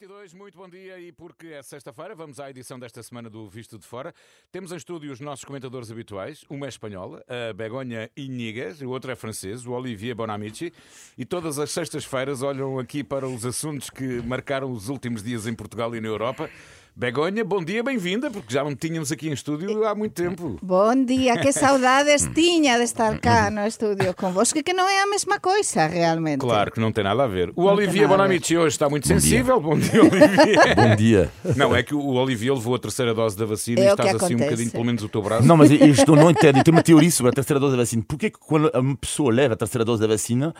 10 e 22 muito bom dia e porque é sexta-feira, vamos à edição desta semana do Visto de Fora. Temos em estúdio os nossos comentadores habituais, uma é espanhola, a Begonha Inigas, o outro é francês, o Olivier Bonamici, e todas as sextas-feiras olham aqui para os assuntos que marcaram os últimos dias em Portugal e na Europa. Begonha, bom dia, bem-vinda, porque já não tínhamos aqui em estúdio há muito tempo. Bom dia, que saudades tiña de estar cá no estúdio convosco, que não é a mesma coisa, realmente. Claro que não tem nada a ver. O Não Olivier tem nada a ver. Bonamici hoje está muito sensível. Bom dia, Olivier. Bom dia. Não, é que o Olivier levou a terceira dose da vacina É e estás assim um bocadinho, pelo menos o teu braço. Não, mas isto eu não entendo. Eu tenho uma teoria sobre a terceira dose da vacina. Porquê que quando uma pessoa leva a terceira dose da vacina,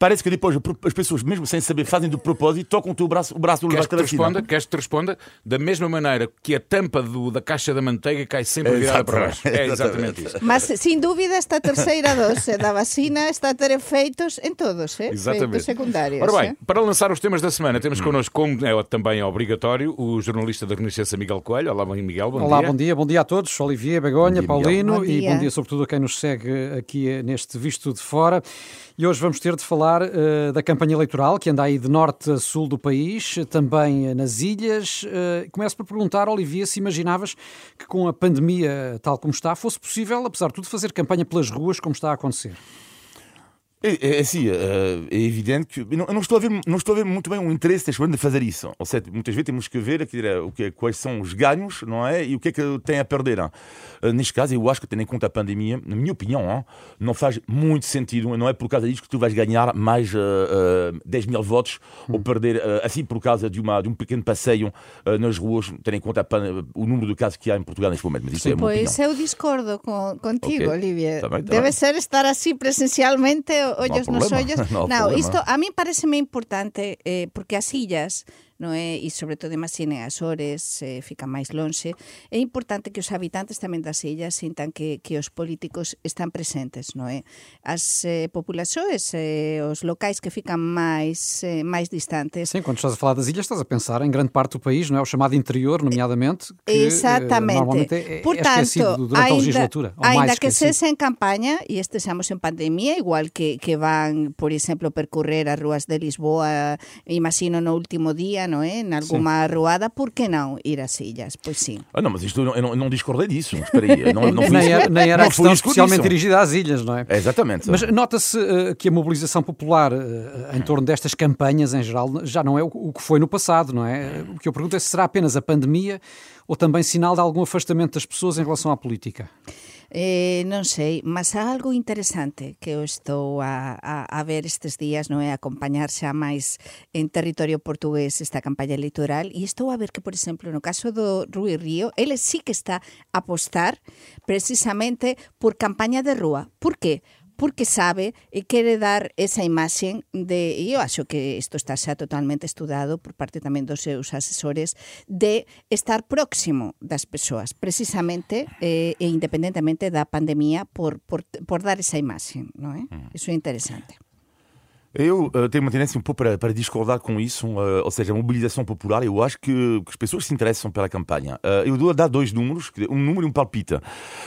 parece que depois as pessoas, mesmo sem saber, fazem do propósito, tocam o teu braço, o braço do Queres que da te vacina. responda? Queres que te responda? Da mesma maneira que a tampa do- da caixa da manteiga cai sempre É virada para baixo. É Exatamente. isso. Mas, sin dúbida, esta terceira dose da vacina está a ter efeitos em todos, eh? Exatamente. efeitos secundários. Ora bem, eh? para lançar os temas da semana, temos connosco, como é também obrigatório, o jornalista da Renascença Miguel Coelho. Olá, Miguel, bom Olá, dia. bom dia, bom dia a todos. Olivier, Begonha, Bom dia, Paulino. Bom e bom dia sobretudo a quem nos segue aqui eh, neste Visto de Fora. E hoje vamos ter de falar eh, da campanha eleitoral que anda aí de norte a sul do país, também eh, nas ilhas. Eh, começo por perguntar, Olivier, se imaginavas que com a pandemia tal como está, fosse possível, apesar de tudo, fazer campanha pelas ruas como está a acontecer. É, é assim, é, é evidente que eu não, eu não estou a ver, não estou a ver muito bem o interesse deste governo de fazer isso. Ou seja, muitas vezes temos que ver aqui, o que, é- quais são os ganhos, não é? E o que é que tem a perder. hein? Eh, Neste caso, eu acho que, tendo em conta a pandemia, na minha opinião, não faz muito sentido. Não é por causa disso que tu vais ganhar mais uh, uh, 10 mil votos ou perder, uh, assim, por causa de, uma, de um pequeno passeio uh, nas ruas, tendo em conta a pan- o número de casos que há em Portugal neste momento. Mas isso é a minha Pois eu discordo con, contigo, Ok. Olivia. Tá bem, tá bem. ser estar así presencialmente, ollos nos isto a mí pareceme importante eh, porque as illas non é? E sobre todo imagine as Azores, eh, fica máis lonxe. É importante que os habitantes tamén das illas sintan que, que os políticos están presentes, non é? As eh, populações, eh, os locais que fican máis eh, máis distantes, Sim, quando estás a falar das ilhas, estás a pensar em grande parte do país, não é? O chamado interior, nomeadamente, que eh, Exactamente. normalmente é, é Portanto, esquecido durante a legislatura. ou ainda que sexa en campaña e estexamos en pandemia, igual que, que van, por exemplo, percorrer as ruas de Lisboa, imagino no último día, non é? En alguma ruada, por que non ir ás illas? Pois sí. Ah, não, mas isto eu não, eu não, não discordei disso. Espera aí. Não, não fui nem era, nem era não a foi questão especialmente dirigida às ilhas, não é? É, Exatamente. Mas nota-se eh, que a mobilização popular eh, em torno destas campanhas, em geral, já não é o, o que foi no passado, não é? O que eu pergunto é se será apenas a pandemia ou também sinal de algum afastamento das pessoas em relação à política. Eh, non sei, mas há algo interesante que eu estou a, a, a ver estes días, non é acompañar xa máis en territorio portugués esta campaña electoral e estou a ver que, por exemplo, no caso do Rui Río, ele sí que está a apostar precisamente por campaña de rúa. Por qué? porque sabe eh, e quere dar esa imaxe de, e eu acho que isto está xa totalmente estudado por parte tamén dos seus asesores, de estar próximo das persoas, precisamente eh, e independentemente da pandemia por, por, por dar esa imaxe, non é? Eh? Iso mm. é interesante. Eu eh, tenho uma tendência um pouco para, para discordar com isso, eh, ou seja, a mobilização popular. Eu acho que, que as pessoas se interessam pela campanha. Eh, eu dou a dar dois números, um número e um palpite.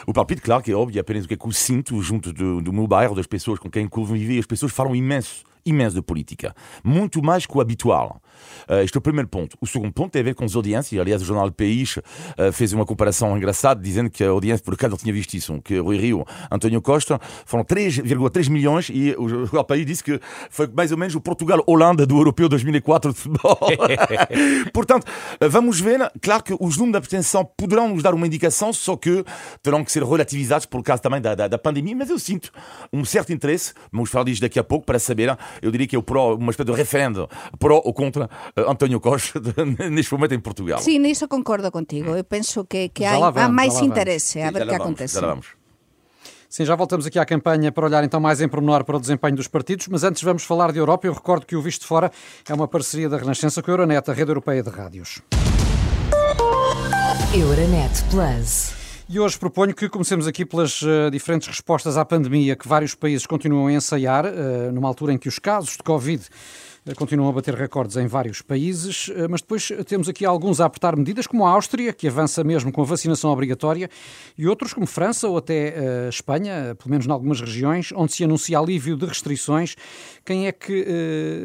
O palpite, claro, que é óbvio, é apenas o que é que eu sinto junto do, do meu bairro, das pessoas com quem convivi. As pessoas falam imenso. Imenso de política. Muito mais que o habitual. Eh, este é o primeiro ponto. O segundo ponto tem a ver com as audiências. Aliás, o jornal do País eh, fez uma comparação engraçada, dizendo que a audiência, por acaso não tinha visto isso, que Rui Rio, António Costa, foram 3,3 milhões e o jornal do País disse que foi mais ou menos o Portugal-Holanda do Europeu 2004 de futebol. Portanto, vamos ver. Claro que os números de abstenção poderão nos dar uma indicação, só que terão que ser relativizados por causa também da, da, da pandemia, mas eu sinto um certo interesse, vamos falar disto daqui a pouco, para saber, eu diria que é o pró, uma espécie de referendo pró ou contra eh, António Costa neste momento em Portugal. Sí, niso concordo contigo. Eu penso que, que há vamos, máis já lá vamos. a ver lá que vamos, acontece. já lá vamos. Sim, já voltamos aqui à campanha para olhar então mais em pormenor para o desempenho dos partidos, mas antes vamos falar de Europa. Eu recordo que o Visto de Fora é uma parceria da Renascença com a Euronet, a rede europeia de rádios. Euronet Plus. E hoje proponho que comecemos aqui pelas uh, diferentes respostas à pandemia que vários países continuam a ensaiar, uh, numa altura em que os casos de Covid eh, continuam a bater recordes em vários países, eh, mas depois temos aqui alguns a apertar medidas, como a Áustria, que avança mesmo com a vacinação obrigatória, e outros como França ou até uh, Espanha, pelo menos em algumas regiões, onde se anuncia alívio de restrições. Quem é que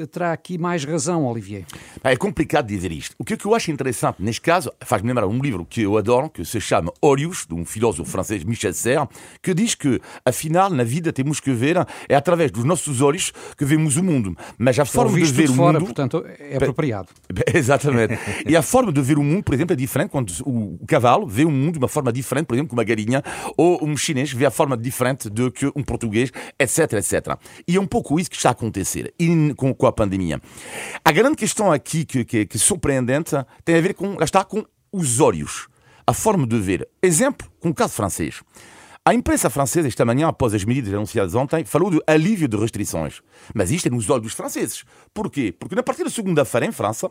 uh, terá aqui mais razão, Olivier? É complicado dizer isto. O que eu acho interessante neste caso faz-me lembrar um livro que eu adoro, que se chama Olhos, de um filósofo francês, Michel Serres, que diz que, afinal, na vida temos que ver, é através dos nossos olhos que vemos o mundo. Mas a forma de ver de fora, o mundo. Portanto, é apropriado. Exatamente. e a forma de ver o mundo, por exemplo, é diferente quando o cavalo vê o mundo de uma forma diferente, por exemplo, que uma galinha, ou um chinês vê a forma diferente do que um português, etc, etc. E é um pouco isso que está a acontecer com, com a pandemia. A grande questão aqui que, que, que é surpreendente tem a ver com, lá está, com os olhos. A forma de ver. Exemplo, com o caso francês. A imprensa francesa, esta manhã, após as medidas anunciadas ontem, falou de alívio de restrições. Mas isto é nos olhos dos franceses. Porquê? Porque na partir da segunda-feira, em França,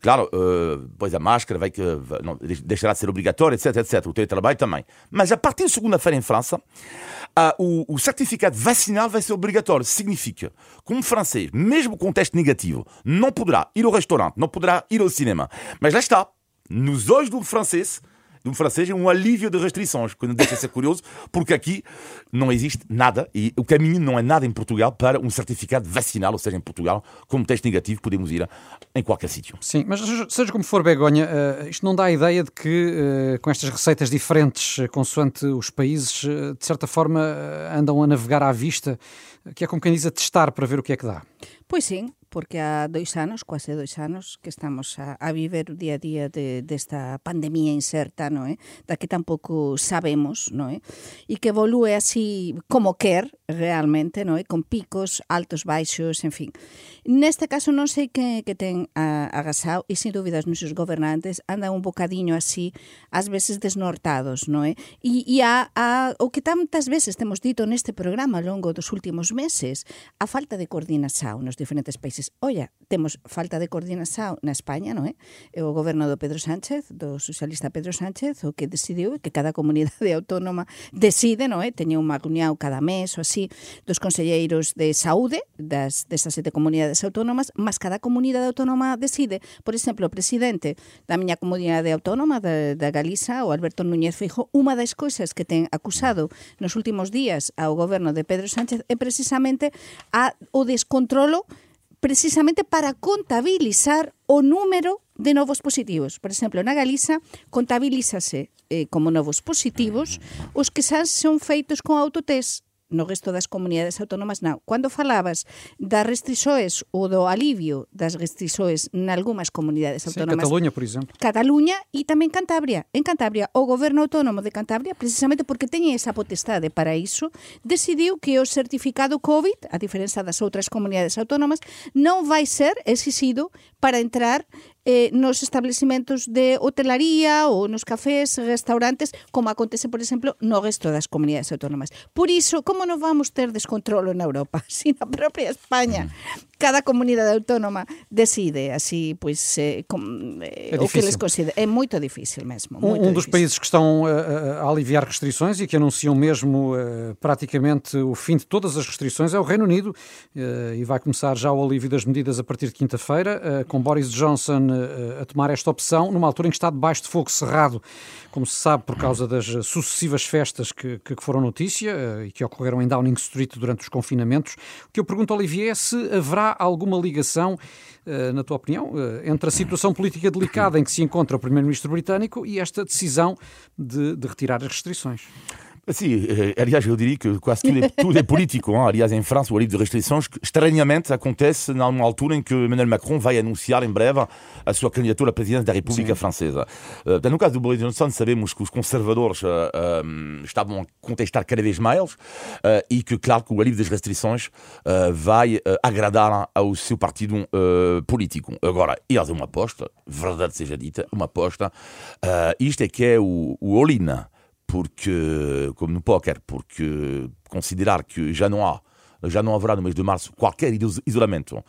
Claro, uh, depois a máscara vai que não, deixará de ser obrigatória, etc, etc. O teletrabalho também. Mas a partir de segunda-feira em França, uh, o, o, certificado vacinal vai ser obrigatório. Significa que um francês, mesmo com teste negativo, não poderá ir ao restaurante, não poderá ir ao cinema. Mas lá está, nos olhos do francês, de um francês é um alívio de restrições, que não deixa de ser curioso, porque aqui não existe nada e o caminho não é nada em Portugal para um certificado vacinal, ou seja, em Portugal, como teste negativo, podemos ir em qualquer sítio. Sim, mas seja como for, Begonha, uh, isto não dá a ideia de que uh, com estas receitas diferentes, uh, consoante os países, de certa forma andam a navegar à vista, que é como quem diz a testar para ver o que é que dá. Pois sim, porque há dois anos, quase dois anos, que estamos a, a viver o día a día de, desta pandemia incerta, non é? Da que tampouco sabemos, non é? E que evolúe así como quer, realmente, non é? Con picos, altos, baixos, en fin. Neste caso non sei que, que ten a, agasao e, sin dúbidas os nosos gobernantes andan un bocadiño así, ás veces desnortados, non é? E, e a, a, o que tantas veces temos dito neste programa ao longo dos últimos meses, a falta de coordinación nos diferentes países países. Olla, temos falta de coordinación na España, non é? E o goberno do Pedro Sánchez, do socialista Pedro Sánchez, o que decidiu que cada comunidade autónoma decide, non é? Teña unha reunión cada mes ou así dos conselleiros de saúde das desas sete comunidades autónomas, mas cada comunidade autónoma decide. Por exemplo, o presidente da miña comunidade autónoma da, da Galiza, o Alberto Núñez Feijóo, unha das cousas que ten acusado nos últimos días ao goberno de Pedro Sánchez é precisamente a, o descontrolo precisamente para contabilizar o número de novos positivos. Por exemplo, na Galiza contabilízase eh, como novos positivos os que xa son feitos con autotest no resto das comunidades autónomas non. Cando falabas das restrições ou do alivio das restrições nalgúmas comunidades autónomas. Sí, Cataluña, por exemplo. Cataluña e tamén Cantabria. En Cantabria, o goberno autónomo de Cantabria, precisamente porque teñe esa potestade para iso, decidiu que o certificado COVID, a diferenza das outras comunidades autónomas, non vai ser exixido para entrar eh, nos establecimentos de hotelaría ou nos cafés, restaurantes, como acontece, por exemplo, no resto das comunidades autónomas. Por iso, como non vamos ter descontrolo na Europa? Si na propia España cada comunidade autónoma decide así, pois, eh, com, eh, é o que les considera. É moito difícil mesmo. Muito um, um dos países que estão uh, a aliviar restrições e que anunciam mesmo uh, praticamente o fim de todas as restrições é o Reino Unido uh, e vai começar já o alívio das medidas a partir de quinta-feira, com Boris Johnson a tomar esta opção numa altura em que está debaixo de fogo cerrado, como se sabe, por causa das sucessivas festas que, que foram notícia e que ocorreram em Downing Street durante os confinamentos. O que eu pergunto, Olivier, é se haverá alguma ligação, eh, na tua opinião, eh, entre a situação política delicada em que se encontra o Primeiro-Ministro britânico e esta decisão de, de retirar as restrições? Sim, aliás, eu diria que quase tudo é, tudo é político. Hein? Aliás, em França, o alívio de restrições, estranhamente, acontece numa altura em que Emmanuel Macron vai anunciar em breve a sua candidatura à presidência da República Sim. Francesa. Uh, no caso do Boris Johnson, sabemos que os conservadores uh, um, estavam a contestar cada vez mais uh, e que, claro, que o alívio das restrições vai agradar ao seu partido político. Agora, eles é uma aposta, verdade seja dita, uma aposta. isto é que é o, o all-in porque, como no póquer, porque considerar que já não há, já não haverá no mês de março qualquer isolamento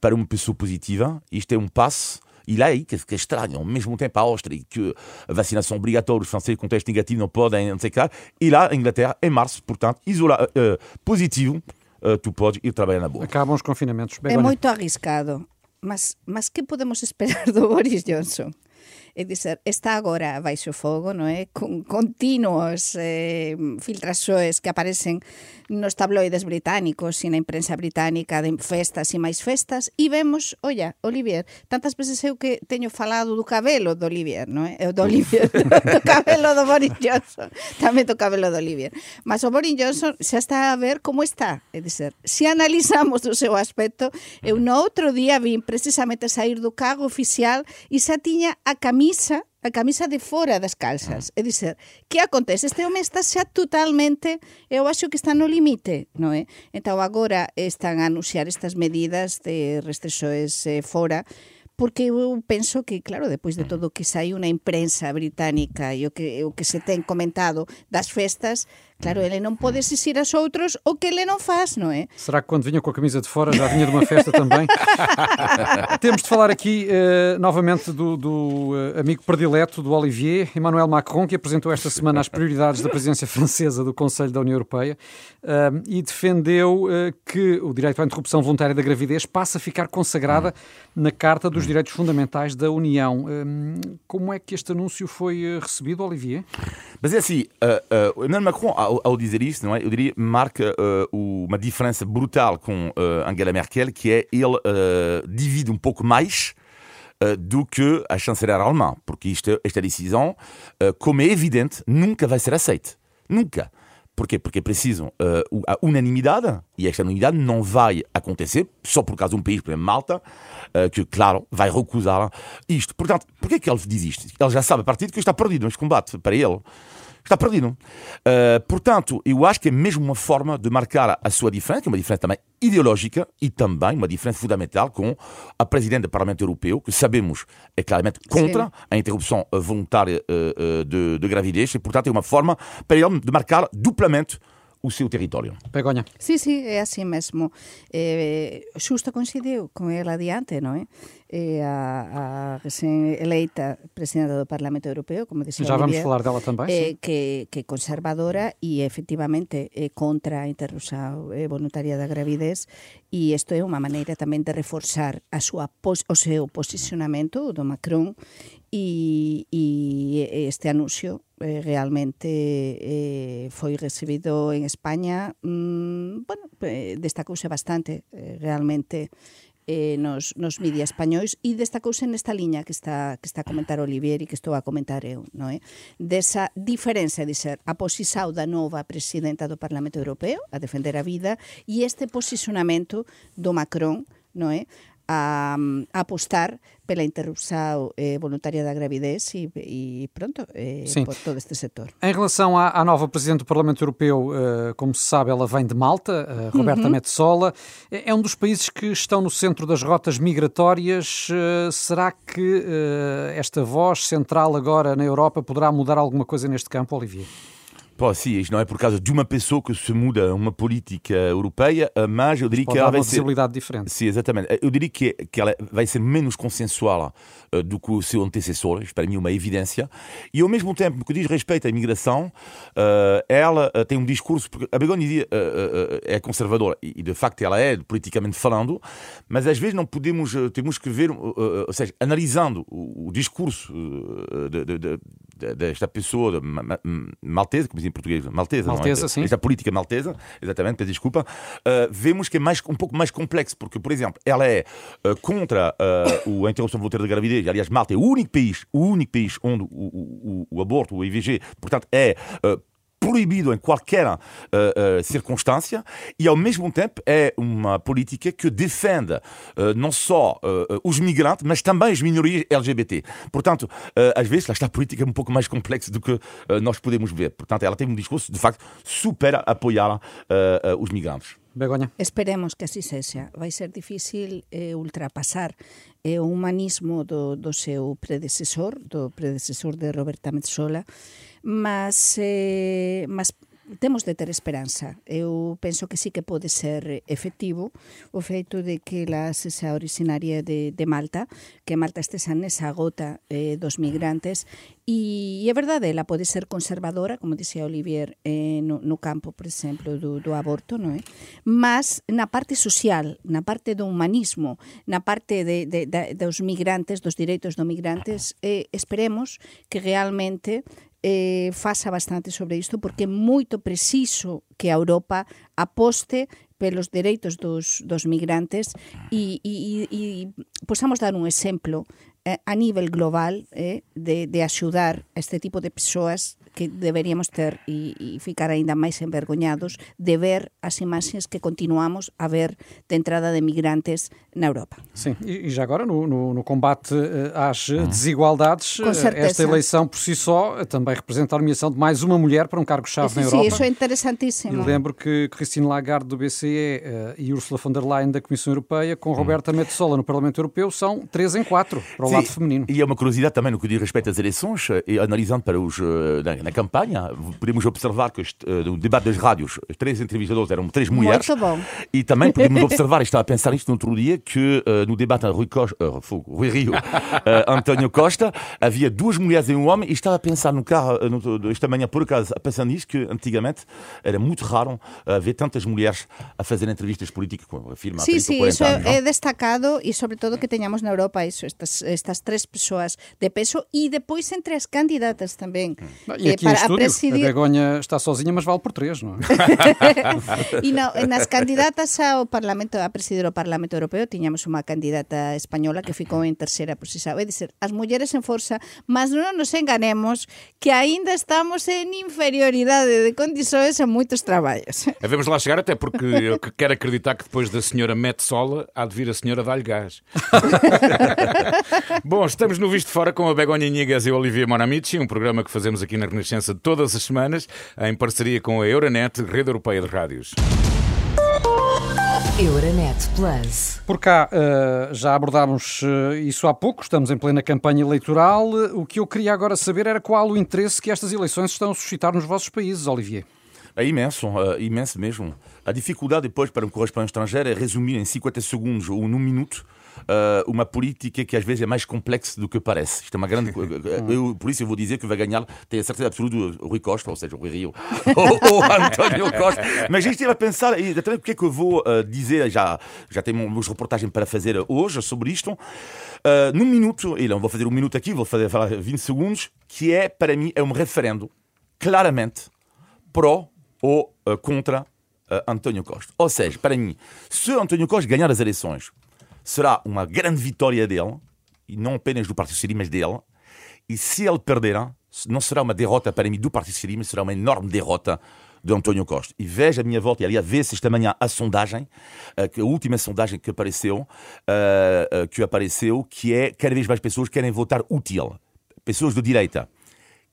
para uma pessoa positiva, isto é um passo E lá aí, que, que é estranho, ao mesmo tempo a Áustria, que a vacinação obrigatória, os franceses com teste negativo não podem, não sei o que, e lá a Inglaterra, em março, portanto, isola, uh, positivo, uh, tu podes ir trabalhar na boa. Acabam os confinamentos. É muito arriscado, mas, mas que podemos esperar do Boris Johnson? é dizer, está agora baixo fogo, non é? Con continuos eh, filtraxoes que aparecen nos tabloides británicos e na imprensa británica de festas e máis festas e vemos, olla, Olivier, tantas veces eu que teño falado do cabelo do Olivier, non é? Eh, do Olivier, do cabelo do Boris Johnson, tamén do cabelo do Olivier. Mas o Boris Johnson xa está a ver como está, é dizer, se analizamos o seu aspecto, eu no outro día vim precisamente sair do cargo oficial e xa tiña a camiño camisa a camisa de fora das calzas. É dizer, que acontece? Este home está xa totalmente, eu acho que está no limite, non é? Entón agora están a anunciar estas medidas de restriccións eh, fora, porque eu penso que, claro, depois de todo o que saiu na imprensa británica e o que, o que se ten comentado das festas, Claro, ele non pode exigir aos outros o que ele non faz, non é? Será que quando vinha com a camisa de fora já vinha de uma festa também? Temos de falar aqui uh, novamente do, do uh, amigo predileto do Olivier, Emmanuel Macron, que apresentou esta semana as prioridades da presidência francesa do Conselho da União Europeia uh, e defendeu que o direito à interrupção voluntária da gravidez passa a ficar consagrada na Carta dos Direitos Fundamentais da União. como é que este anúncio foi recebido, Olivier? Mas é assim, Emmanuel Macron ao, ao, dizer isso, não é? Eu diria, marca uh, uma diferença brutal com uh, Angela Merkel, que é ele uh, divide um pouco mais do que a chanceler alemã, porque isto, esta decisão, como é evidente, nunca vai ser aceita. Nunca. Porquê? Porque precisam uh, a unanimidade e esta unanimidade não vai acontecer só por causa de um país, por exemplo, Malta, uh, que, claro, vai recusar isto. Portanto, porquê que ele diz isto? Ele já sabe a partir de que está perdido neste combate para ele está perdido. Uh, portanto, eu acho que é mesmo uma forma de marcar a sua diferença, uma diferença também ideológica e também uma diferença fundamental com a Presidente do Parlamento Europeu, que sabemos é claramente contra Sim. a interrupção voluntária uh, de, de gravidez e, portanto, é uma forma para ele de marcar duplamente o seu território. Pegonha. Sí, sí, é así mesmo. Eh, xusto coincidiu con ela adiante, non é? e a, a recém-eleita presidenta do Parlamento Europeo, como dixía Já vamos falar dela tamén, eh, que, que conservadora e efectivamente é contra a interrupción voluntaria da gravidez. E isto é unha maneira tamén de reforzar a súa pos, o seu posicionamento do Macron e, e este anuncio eh, realmente eh, foi recibido en España, mmm, bueno, eh, destacouse bastante, eh, realmente eh, nos, nos media españois e destacouse nesta liña que está, que está a comentar Olivier e que estou a comentar eu, non é? Desa diferenza de ser a posisao da nova presidenta do Parlamento Europeo a defender a vida e este posicionamento do Macron non é? A, a apostar pela interrupção eh, voluntária da gravidez e, e pronto, eh, por todo este setor. Em relação à, à, nova Presidente do Parlamento Europeu, eh, como se sabe, ela vem de Malta, eh, Roberta uhum. Metsola, é, é um dos países que estão no centro das rotas migratórias. Eh, será que esta voz central agora na Europa poderá mudar alguma coisa neste campo, Olivier? Pô, sim, isto não é por causa de uma pessoa que se muda uma política europeia, mas eu diria que ela vai ser... uma diferente. Sim, exatamente. Eu diria que, que ela vai ser menos consensual uh, do que o seu antecessor, isto para mim é uma evidência, e ao mesmo tempo, que diz respeito à imigração, uh, ela uh, tem um discurso, porque a Begonha dizia, é conservadora, e de facto ela é, politicamente falando, mas às vezes não podemos, temos que ver, ou seja, analisando o, o discurso de, de, de desta pessoa maltesa, como em português, maltesa, maltesa não é? sim. esta política maltesa, exatamente, peço desculpa, uh, vemos que é mais, um pouco mais complexo, porque, por exemplo, ela é uh, contra uh, a interrupção voluntária da gravidez, aliás, Malta é o único país, o único país onde o, o, o aborto, o IVG, portanto, é proibido em qualquer uh, uh, circunstância e ao mesmo tempo é uma política que defende uh, não só os migrantes, mas também as minorias LGBT. Portanto, às vezes, esta política é um pouco mais complexa do que nós podemos ver. Portanto, ela tem um discurso, de facto, super apoiar os migrantes. Begoña. Esperemos que así sexa. Vai ser difícil eh, ultrapasar eh, o humanismo do, do seu predecesor, do predecesor de Roberta Metsola, mas, eh, mas temos de ter esperanza. Eu penso que sí que pode ser efectivo o feito de que la esa originaria de, de Malta, que Malta estes nesa gota eh, dos migrantes, e, e é verdade, ela pode ser conservadora, como dixía Olivier, eh, no, no campo, por exemplo, do, do aborto, non é? Mas na parte social, na parte do humanismo, na parte de, de, de, dos migrantes, dos direitos dos migrantes, eh, esperemos que realmente eh, fasa bastante sobre isto porque é moito preciso que a Europa aposte pelos dereitos dos, dos migrantes e, e, e, e posamos dar un exemplo eh, a nivel global eh, de, de axudar a este tipo de persoas que deberíamos ter e, e ficar aínda máis envergoñados de ver as imaxes que continuamos a ver de entrada de migrantes na Europa. Sim, e, já agora no, no, no combate uh, às hum. desigualdades, uh, esta eleição por si só uh, também representa a nomeação de mais uma mulher para um cargo-chave na Europa. Sim, isso é interessantíssimo. E lembro que Christine Lagarde do BCE e Ursula von der Leyen da Comissão Europeia, com Roberta hum. Metsola no Parlamento Europeu, são três em quatro para o Sim, lado feminino. E é uma curiosidade também no que diz respeito às eleições, e analisando para os na campanha, podemos observar que uh, no debate das rádios, os três entrevistadores eram três mulheres. Muito bom. E também podemos observar, estava a pensar isto no outro dia, que uh, no debate Rui, Costa, uh, Rui Rio, António Costa, havia duas mulheres e um homem, e estava a pensar no carro, no, esta manhã, por acaso, a pensar nisso, que antigamente era muito raro ver tantas mulheres a fazer entrevistas políticas, como afirma Sim, sim, isso anos, é, é destacado e, sobretudo, que tenhamos na Europa isso, estas, estas três pessoas de peso e depois entre as candidatas também. E aqui para estúdio, presidir... a Begonha está sozinha, mas vale por três, não é? e não, nas candidatas ao Parlamento, a presidir o Parlamento Europeo, tiñamos unha candidata española que ficou en terceira posición. É dizer, as mulleres en forza, mas non nos enganemos que aínda estamos en inferioridade de condições en moitos traballos. Vamos lá chegar, até porque eu quero acreditar que depois da senhora Metsola há de vir a senhora Dá-lhe Gás. Bom, estamos no Visto Fora com a Begonha Nigas e o Olivia Monamici, um programa que fazemos aqui na Renascença todas as semanas, em parceria com a Euronet, Rede Europeia de Rádios. Euronet Plus. Por cá uh, já abordámos uh, isso há pouco, estamos em plena campanha eleitoral. O que eu queria agora saber era qual o interesse que estas eleições estão a suscitar nos vossos países, Olivier. É imenso, uh, imenso mesmo. A dificuldade depois para um correspondente estrangeiro é resumir em 50 segundos ou num minuto uh, uma política que às vezes é mais complexa do que parece. Isto é uma grande. eu, por isso eu vou dizer que vai ganhar, tenho a certeza absoluta, o Rui Costa, ou seja, o Rui Rio, ou, o António Costa. Mas isto estive a pensar, e também porque é que eu vou uh, dizer, já, já tenho meus reportagens para fazer hoje sobre isto. Uh, num minuto, e não vou fazer um minuto aqui, vou fazer falar 20 segundos, que é, para mim, é um referendo claramente pró ou uh, contra uh, António Costa. Ou seja, para mim, se António Costa ganhar as eleições será uma grande vitória dele, e não apenas do Partido Socialista, mas dele. E se ele perder, não será uma derrota para mim do Partido Socialista, mas será uma enorme derrota de António Costa. E veja a minha volta, e aliás, vê-se esta manhã a sondagem, a última sondagem que apareceu, que apareceu, que é cada vez mais pessoas querem votar útil. Pessoas de direita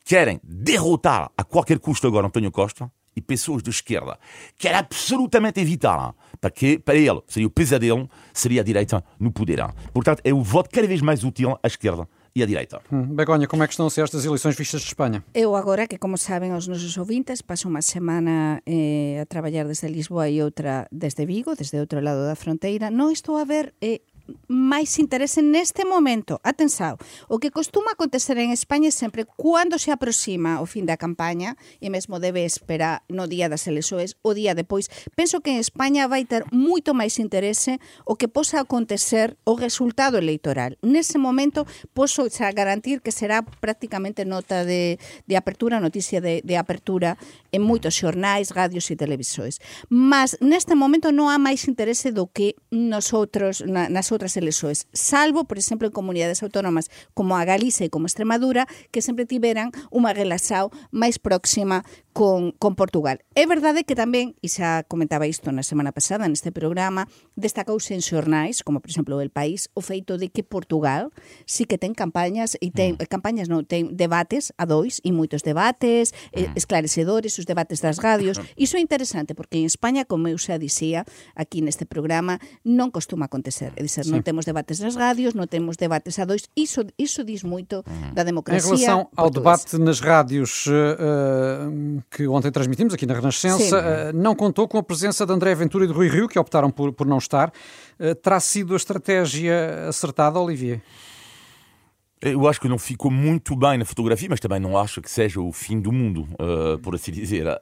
querem derrotar a qualquer custo agora António Costa, e pessoas de esquerda querem absolutamente evitar, porque para ele seria o pesadelo, seria a direita no poder. Portanto, é o voto cada vez mais útil à esquerda e à direita. Hum. Begonha, como é que estão a ser estas eleições vistas de Espanha? Eu agora, que como sabem os nosos ouvintes, paso unha semana eh, a traballar desde Lisboa e outra desde Vigo, desde outro lado da fronteira, non estou a ver eh, máis interese neste momento. Atensao, o que costuma acontecer en España é sempre cando se aproxima o fin da campaña e mesmo debe esperar no día das elexoes o día depois. Penso que en España vai ter moito máis interese o que posa acontecer o resultado electoral. Nese momento poso xa garantir que será prácticamente nota de, de apertura, noticia de, de apertura en moitos xornais, radios e televisores. Mas neste momento non há máis interese do que nosotros, na, nas outras eleições, salvo, por exemplo, en comunidades autónomas como a Galicia e como Extremadura, que sempre tiveran unha relación máis próxima con, con Portugal. É verdade que tamén, e xa comentaba isto na semana pasada neste programa, destacouse en xornais, como por exemplo El País, o feito de que Portugal sí que ten campañas, e ten mm. campañas non, ten debates a dois, e moitos debates, mm. esclarecedores, os debates das radios. Iso é interesante, porque en España, como eu xa dicía aquí neste programa, non costuma acontecer. É dizer, dizer, non temos debates nas radios, non temos debates a dois, iso, iso diz moito da democracia Em relação ao portuguesa. debate nas rádios uh, que ontem transmitimos aqui na Renascença, uh, não contou com a presença de André Ventura e de Rui Rio, que optaram por, por não estar. Uh, terá sido a estratégia acertada, Olivier? Eu acho que não ficou muito bem na fotografia, mas também não acho que seja o fim do mundo, uh, por assim dizer. Uh,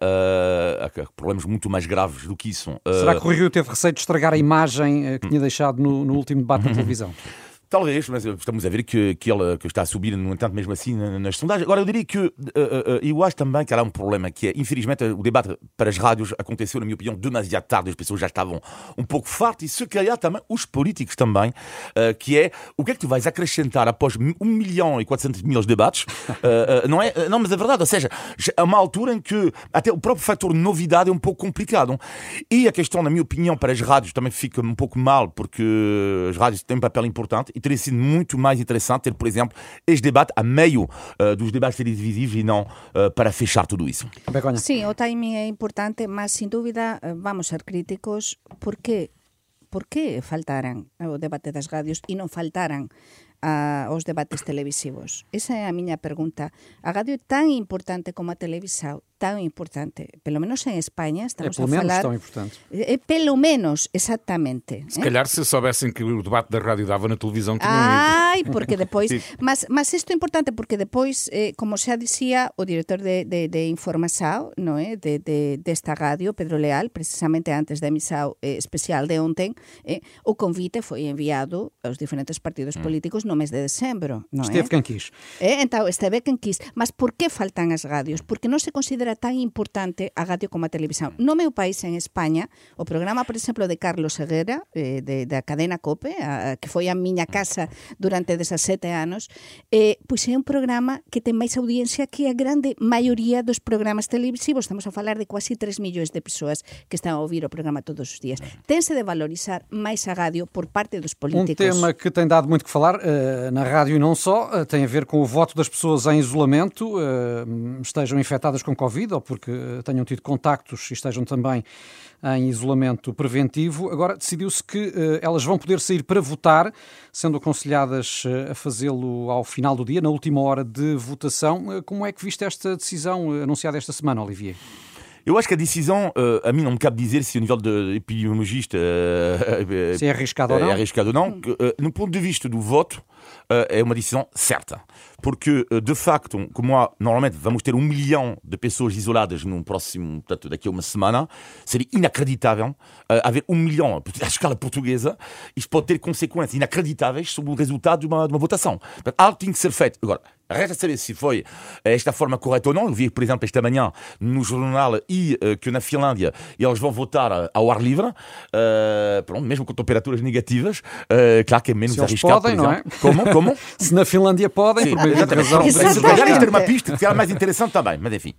há problemas muito mais graves do que isso. Uh, Será que o Rio teve receio de estragar a imagem que tinha deixado no, no último debate na televisão? Talvez, mas estamos a ver que, que ela que está a subir, no entanto, mesmo assim, nas sondagens. Agora, eu diria que uh, uh, eu acho também que há um problema, que é, infelizmente, o debate para as rádios aconteceu, na minha opinião, demasiado tarde, as pessoas já estavam um pouco fartas, e se calhar também os políticos também, uh, que é, o que é que tu vais acrescentar após 1 milhão e 400 mil debates? não é? Não, mas é verdade, ou seja, há uma altura em que até o próprio fator novidade é um pouco complicado. E a questão, na minha opinião, para as rádios também fica um pouco mal, porque as rádios têm um papel importante, teria sido muito mais interessante ter, por exemplo, este debate a meio uh, dos debates televisivos e não uh, para fechar tudo isso. Sim, o timing é importante, mas sem dúvida vamos ser críticos porque por que faltaran o debate das radios e non faltaran a, aos debates televisivos? Esa é a miña pergunta. A radio é tan importante como a televisão, tan importante, pelo menos en España, estamos é pelo a menos falar... tão importante. É pelo menos, exactamente. Se eh? calhar se soubessem que o debate da rádio dava na televisão, tinham ido. Ai, porque depois, mas mas isto é importante porque depois, eh, como xa dicía o director de, de, de Informação, non é, de, de desta radio, Pedro Leal, precisamente antes da emissão eh, especial de ontem, eh, o convite foi enviado aos diferentes partidos políticos no mes de decembro, Esteve quem quis. Eh, entón, esteve quen quis. Mas por que faltan as radios? Porque non se considera tan importante a radio como a televisión. No meu país, en España, o programa, por exemplo, de Carlos Seguera, eh, de, da cadena COPE, a, que foi a miña casa durante 17 anos, eh, pois é un programa que ten máis audiencia que a grande maioría dos programas televisivos. Estamos a falar de quasi 3 millóns de persoas que están a ouvir o programa todos os días. Tense de valorizar máis a radio por parte dos Um políticos. tema que tem dado muito que falar uh, na rádio e não só, uh, tem a ver com o voto das pessoas em isolamento, uh, estejam infectadas com Covid ou porque tenham tido contactos e estejam também em isolamento preventivo. Agora decidiu-se que elas vão poder sair para votar, sendo aconselhadas a fazê-lo ao final do dia, na última hora de votação. Como é que viste esta decisão anunciada esta semana, Olivier? Eu acho que a decisão, uh, a mim não me cabe dizer se o nível de epidemiologista uh, se é arriscado ou não. É arriscado ou não. Que, uh, no ponto de vista do voto, é uma decisão certa. Porque, de facto, como há, normalmente vamos ter um milhão de pessoas isoladas no próximo, portanto, daqui a uma semana, seria inacreditável haver um milhão à escala portuguesa. Isto pode ter consequências inacreditáveis sobre o resultado de uma, de uma votação. Portanto, algo tem que ser feito. Agora, Resta saber se foi esta forma correta ou não. Eu vi, por exemplo, esta manhã no jornal e uh, que na Finlândia eles vão votar ao ar livre, uh, pronto, mesmo com temperaturas negativas. Uh, claro que é menos se eles arriscado. podem, não é? Como? Como? se na Finlândia podem, Sim, por meio de razão. Exatamente. Se calhar isto era uma pista que era mais interessante também, mas enfim.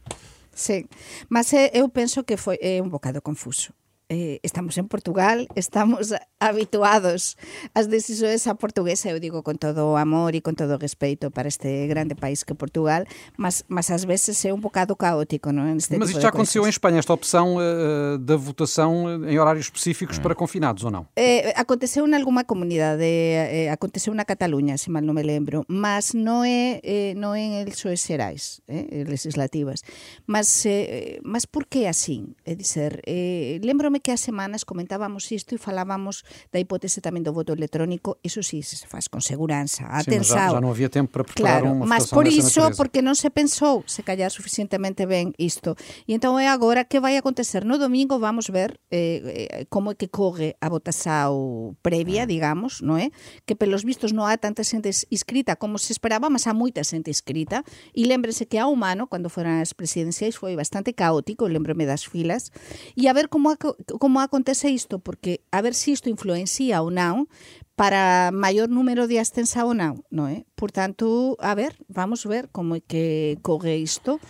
Sí, mas eh, eu penso que foi é un bocado confuso. Eh, estamos en Portugal, estamos habituados ás decisões a portuguesa, eu digo con todo o amor e con todo o respeito para este grande país que é Portugal, mas, mas ás veces é un bocado caótico, non? Neste Mas tipo isto já aconteceu em coisas. Espanha, esta opção uh, da votação em horários específicos para confinados, ou não? Eh, aconteceu en alguma comunidade, eh, aconteceu na Cataluña, se mal non me lembro, mas non é eh, non é en eleições xerais, eh, legislativas. Mas eh, mas por que así? É dizer, eh, lembrome que as semanas comentábamos isto e falábamos da hipótese tamén do voto electrónico, iso sí se faz con seguranza. Mas Atenção. já, já não havia tempo para preparar Claro, uma mas por iso, porque non se pensou se callar suficientemente ben isto. E entón é agora que vai acontecer. No domingo vamos ver eh, eh, como é que corre a votação previa, digamos, non é? Que pelos vistos non há tanta xente inscrita como se esperaba, mas há moita xente inscrita. E lembrese que há un ano, cando foran as presidenciais, foi bastante caótico, lembrome das filas. E a ver como, como acontece isto, porque a ver se isto influencia ou non para maior número de abstensa ou non, non é? Portanto, a ver, vamos ver como é que corre isto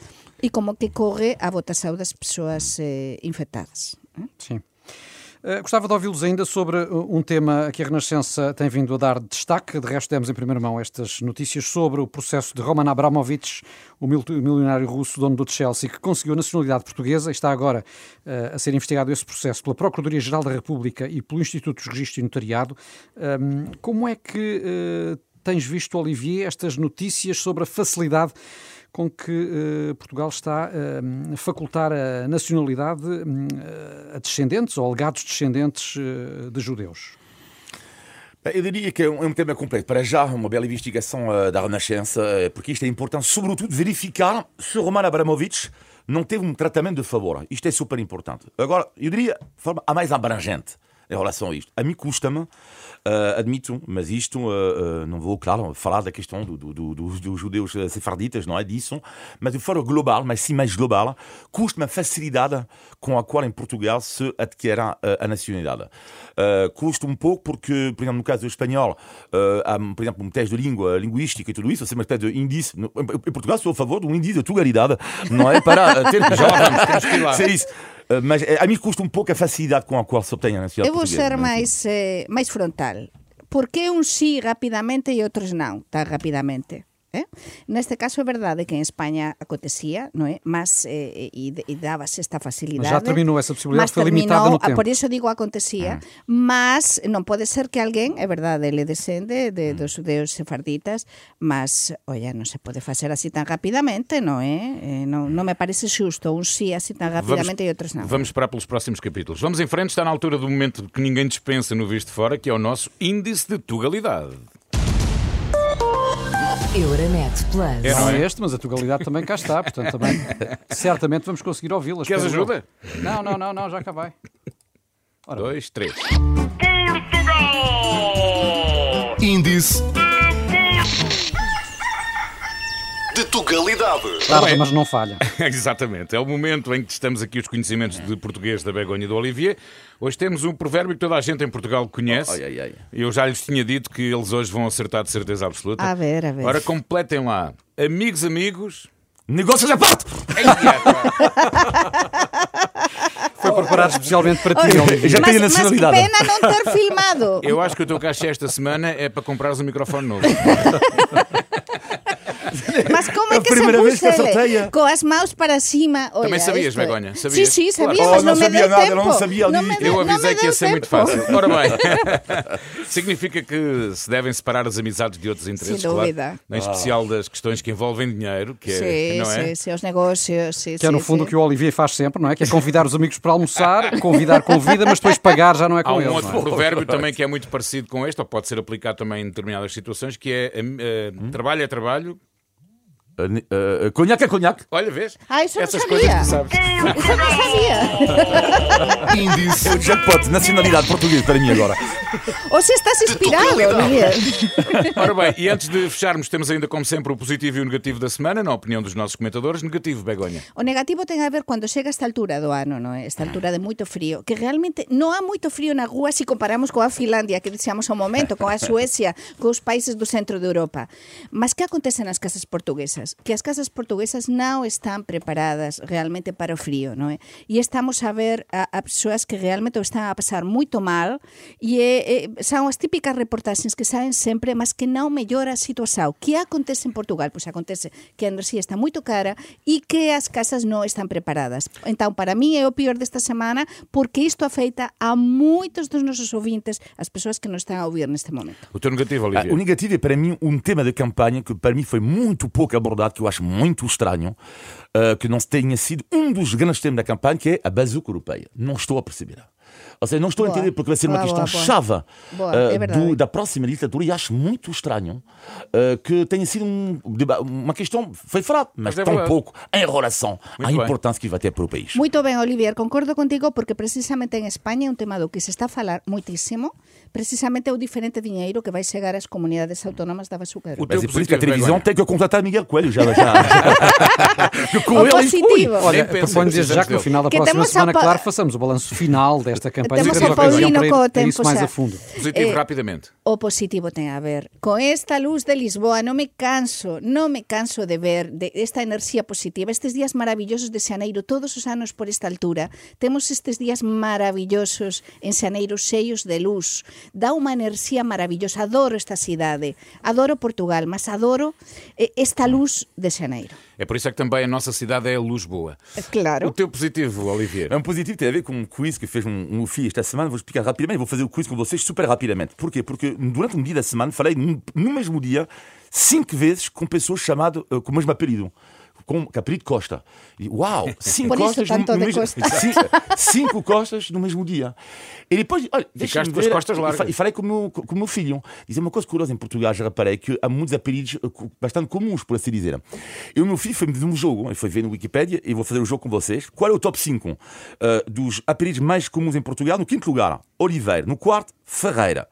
e como que corre a votação das persoas eh, infectadas. eh? Sim. Uh, gostava de ouvi-los ainda sobre um tema que a Renascença tem vindo a dar destaque. De resto, temos em primeira mão estas notícias sobre o processo de Roman Abramovich, o milionário russo, dono do Chelsea, que conseguiu a nacionalidade portuguesa e está agora uh, a ser investigado esse processo pela Procuradoria-Geral da República e pelo Instituto de Registro e Notariado. Um, como é que tens visto, Olivier, estas notícias sobre a facilidade com que uh, Portugal está uh, a facultar a nacionalidade uh, a descendentes ou alegados descendentes de judeus? Eu diria que é um, é um tema completo. Para já, uma bela investigação da Renascença, porque isto é importante, sobretudo, verificar se Roman Abramovich não teve um tratamento de favor. Isto é super importante. Agora, eu diria, de forma a mais abrangente em relação a isto. A mim custa-me Uh, admito, mas isto uh, uh, não vou, claro, falar da questão do, do, do, dos judeus sefarditas, não é disso, mas de forma global, mas sim mais global, custa-me a facilidade com a qual em Portugal se adquire a nacionalidade. custa um pouco porque, por exemplo, no caso do espanhol, há, por exemplo, um teste de língua, linguística e tudo isso, é uma espécie de índice. Em Portugal sou a favor de um índice de tugalidade, não é? Para ter... Vamos, temos que isso. Eh, mas eh, a mim custa um pouco a facilidade com a qual se obtém a nacionalidade Eu vou ser mais, eh, mais frontal. Por que uns sim rapidamente e outros não, tão rapidamente? Eh? Neste caso é verdade que en España acontecía, non é? Mas eh, e, e dábase esta facilidade. Mas já terminou esa posibilidade, foi limitada no tempo. Por iso digo acontecía, ah. mas non pode ser que alguén, é verdade, ele descende de, dos judeus sefarditas, mas, oye, non se pode facer así tan rapidamente, non é? Eh, non, non me parece xusto un sí así tan rapidamente vamos, e outros non. Vamos esperar pelos próximos capítulos. Vamos em frente, está na altura do momento que ninguém dispensa no Visto Fora, que é o nosso índice de tugalidade. Euronet Plus. É, não é este, mas a tugalidade também cá está, portanto também certamente vamos conseguir ouvi-las. Queres ajuda? Não, não, não, não, já cá vai. Ora, Dois, três. Portugal! Índice de Tugalidade. Tarda, mas não falha. Exatamente. É o momento em que estamos aqui os conhecimentos de português da Begonha e do Olivier. Hoje temos um provérbio que toda a gente em Portugal conhece. Ai, ai, ai. Eu já lhes tinha dito que eles hoje vão acertar de certeza absoluta. A ver, a ver. Ora, completem lá. Amigos, amigos. Negócios à parte! Foi preparado especialmente para ti, Olivier. Já tenho nacionalidade. Mas que pena não ter filmado. Eu acho que o teu cachê esta semana é para comprares um microfone novo. Como é, que se puxa com as mãos para cima? Olha, Também sabias, Begonha? Sabias? Sim, sim, sabia, claro. mas oh, não, não sabia nada, tempo. não sabia não me Eu avisei que ia ser tempo. muito fácil. Ora bem, significa que se devem separar as amizades de outros interesses, Sem dúvida. Claro, em especial das questões que envolvem dinheiro, que é, sim, não é? Sim, sim, os negócios. Sim, que é no fundo o que o Olivier faz sempre, não é? Que é convidar os amigos para almoçar, convidar convida, mas depois pagar já não é com Há um eles. outro é? provérbio também que é muito parecido com este, ou pode ser aplicado também em determinadas situações, que é uh, trabalho é trabalho, Uh, uh, conhaque é conhaque. Olha, vês? Ah, isso Essas não coisas que sabes. Isso eu não sabia. Índice. É o jackpot, nacionalidade portuguesa para mim agora. Ou se estás inspirado, Olivier. Ora bem, e antes de fecharmos, temos ainda, como sempre, o positivo e o negativo da semana, na opinião dos nossos comentadores. Negativo, Begonha. O negativo tem a ver quando chega esta altura do ano, não é? Esta altura de muito frio, que realmente não há muito frio na rua se comparamos com a Finlândia, que dixemos ao momento, com a Suécia, com os países do centro de Europa. Mas que acontece nas casas portuguesas? Que as casas portuguesas non están preparadas realmente para o frío, non é? E estamos a ver a, a persoas que realmente o están a pasar moito mal e é, é, son as típicas reportaxes que saen sempre, mas que non mellora a situación. Que acontece en Portugal? Pois acontece que a enerxía está moito cara e que as casas non están preparadas. Entón, para mí é o pior desta semana porque isto afeita a moitos dos nosos ouvintes, as persoas que nos están a ouvir neste momento. O teu negativo, Olivia? Ah, o negativo é para mim um tema de campanha que para mim foi muito pouco abordado abordado que eu acho muito estranho, uh, que não tenha sido um dos grandes temas da campanha, que é a bazuca europeia. Não estou a perceber. Ou seja, não estou boa. a entender porque vai ser boa, uma questão boa, chave uh, é do, da próxima ditadura e acho muito estranho uh, que tenha sido um, uma questão, foi falado, mas, mas é tão pouco em relação muito à bem. importância que vai ter para o país. Muito bem, Olivier, concordo contigo porque precisamente em Espanha é um tema do que se está a falar muitíssimo, precisamente é o diferente dinheiro que vai chegar às comunidades autónomas da bazuca Mas é por isso que a televisão tem que contratar Miguel Coelho já. já. com o ele, positivo. Olha, proponho desde já que no final da próxima semana, claro, façamos o balanço final desta campanha temos o Paulino com o tempo isso mais a fundo. positivo, Eh, rapidamente. O positivo ten a ver con esta luz de Lisboa, non me canso, non me canso de ver de esta enerxía positiva, estes días maravillosos de Xaneiro, todos os anos por esta altura, temos estes días maravillosos en Xaneiro cheios de luz, dá unha enerxía maravillosa, adoro esta cidade, adoro Portugal, mas adoro eh, esta luz de Xaneiro. É por isso é que também a nossa cidade é Lisboa. Claro. O teu positivo, Olivier? É um positivo tem a ver com um quiz que fez um, um FI esta semana. Vou explicar rapidamente. Vou fazer o quiz com vocês super rapidamente. Porquê? Porque durante um dia da semana falei no, mesmo dia cinco vezes com pessoas chamadas uh, com o mesmo apelido. Com apelido Costa. E, uau! Cinco Por isso costas no, no de mesmo, Costa. Ci- cinco costas no mesmo dia. E depois, olha, deixa-me com as ver, costas e fa- largas. E falei com o meu, com o meu filho. Dizer uma coisa curiosa em Portugal, já reparei que há muitos apelidos co- bastante comuns, por assim dizer. E o meu filho foi-me dizer um jogo, ele foi ver no Wikipedia e vou fazer o jogo com vocês. Qual é o top 5 uh, dos apelidos mais comuns em Portugal? No quinto lugar, Oliveira. No quarto, Ferreira.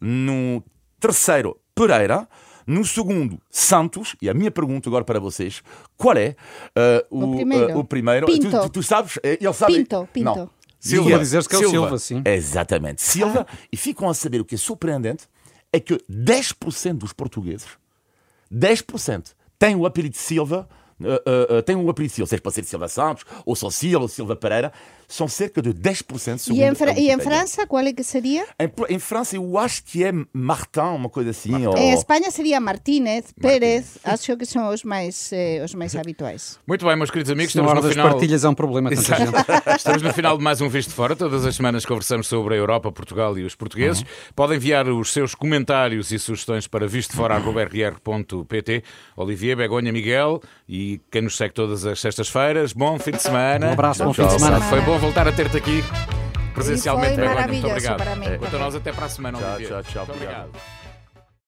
No terceiro, Pereira. No segundo, Santos. E a minha pergunta agora para vocês: qual é uh, O o, primeiro. uh, o primeiro? Pinto. Tu, tu- tu sabes? eh, Ele sabe. Pinto, Pinto. Não. Silva. Ia dizer-se que é o Silva. Silva, sim. Exatamente. Silva. E ficam a saber o que é surpreendente é que 10% dos portugueses, 10% têm o apelido de Silva, uh, uh, uh, têm o apelido de Silva, seja pode ser Silva Santos, ou só Silva, ou Silva Pereira, são cerca de 10% segundo E em, Fra- e em. França, qual é que seria? Em, em França, eu acho que é Martin, uma coisa assim. ou- Em Espanha seria Martínez, Pérez, acho que são os mais, eh, os mais habituais. Muito bem, meus queridos amigos, estamos no das final. partilhas é um problema, tanta gente. Estamos no final de mais um Visto de Fora. Todas as semanas conversamos sobre a Europa, Portugal e os portugueses. Podem enviar os seus comentários e sugestões para vistofora.rr.pt. Olivier, Begonha, Miguel e quem nos segue todas as sextas-feiras. Bom fim de semana. Um abraço, bom fim de semana. Foi bom voltar a ter-te aqui presencialmente, E foi. Muito maravilhoso obrigado. para mim Quanto a também. nós, até para a semana, Tchau, Olivier. tchau, tchau. Muito Obrigado. obrigado.